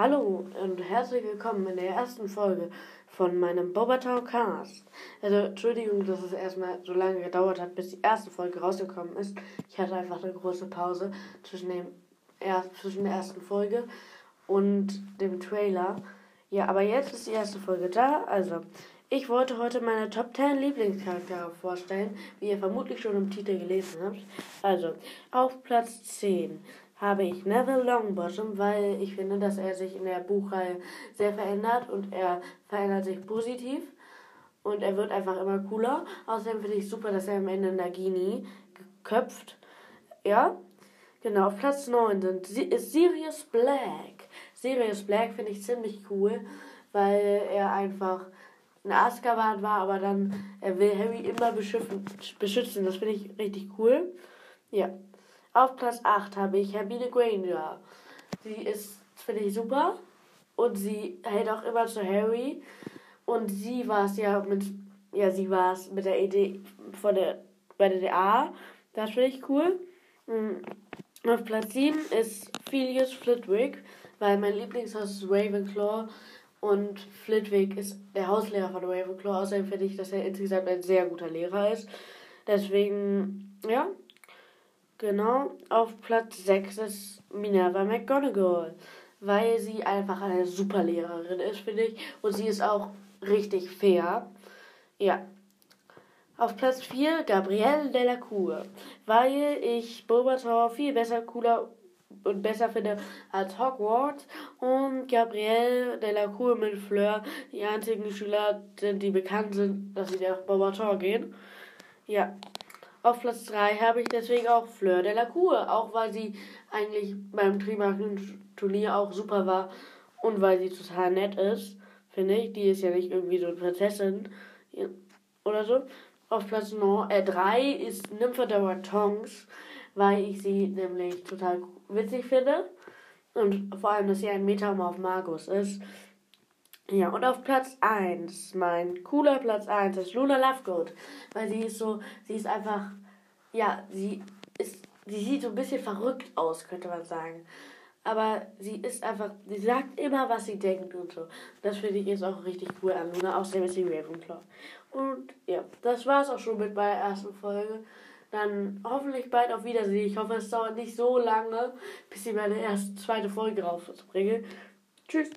Hallo und herzlich willkommen in der ersten Folge von meinem Bobatau Cast. Also, Entschuldigung, dass es erstmal so lange gedauert hat, bis die erste Folge rausgekommen ist. Ich hatte einfach eine große Pause zwischen, dem, er, zwischen der ersten Folge und dem Trailer. Ja, aber jetzt ist die erste Folge da. Also, ich wollte heute meine Top 10 Lieblingscharaktere vorstellen, wie ihr vermutlich schon im Titel gelesen habt. Also, auf Platz 10 habe ich Neville Longbottom, weil ich finde, dass er sich in der Buchreihe sehr verändert und er verändert sich positiv und er wird einfach immer cooler. Außerdem finde ich super, dass er am Ende Nagini köpft. Ja, genau. Auf Platz 9 sind, ist Sirius Black. Sirius Black finde ich ziemlich cool, weil er einfach in Azkaban war, aber dann er will Harry immer beschützen. Das finde ich richtig cool. Ja. Auf Platz 8 habe ich Hermine Granger. Sie ist, finde ich, super. Und sie hält auch immer zu Harry. Und sie war es ja mit, ja, sie war es mit der Idee von der, bei der DA. Das finde ich cool. Mhm. Auf Platz 7 ist Phileas Flitwick, weil mein Lieblingshaus ist Ravenclaw und Flitwick ist der Hauslehrer von Ravenclaw. Außerdem finde ich, dass er insgesamt ein sehr guter Lehrer ist. Deswegen, ja, Genau, auf Platz 6 ist Minerva McGonagall, weil sie einfach eine super Lehrerin ist, finde ich. Und sie ist auch richtig fair. Ja. Auf Platz 4 Gabrielle Delacour, weil ich Bulbasaur viel besser, cooler und besser finde als Hogwarts. Und Gabrielle Delacour mit Fleur die einzigen Schüler sind, die bekannt sind, dass sie nach Bulbasaur gehen. Ja. Auf Platz 3 habe ich deswegen auch Fleur de la Cour, auch weil sie eigentlich beim Trimarken-Turnier auch super war und weil sie total nett ist, finde ich. Die ist ja nicht irgendwie so eine Prinzessin oder so. Auf Platz 3 äh, ist Nymphadora Tongs, weil ich sie nämlich total witzig finde. Und vor allem, dass sie ein Metamorph Magus ist. Ja, und auf Platz 1, mein cooler Platz 1 ist Luna Lovegood. Weil sie ist so, sie ist einfach, ja, sie ist, sie sieht so ein bisschen verrückt aus, könnte man sagen. Aber sie ist einfach, sie sagt immer, was sie denkt und so. Das finde ich jetzt auch richtig cool an Luna, außerdem ist sie Ravenclaw. Und ja, das war es auch schon mit meiner ersten Folge. Dann hoffentlich bald auf Wiedersehen. Ich hoffe, es dauert nicht so lange, bis ich meine erste, zweite Folge rausbringe. Tschüss.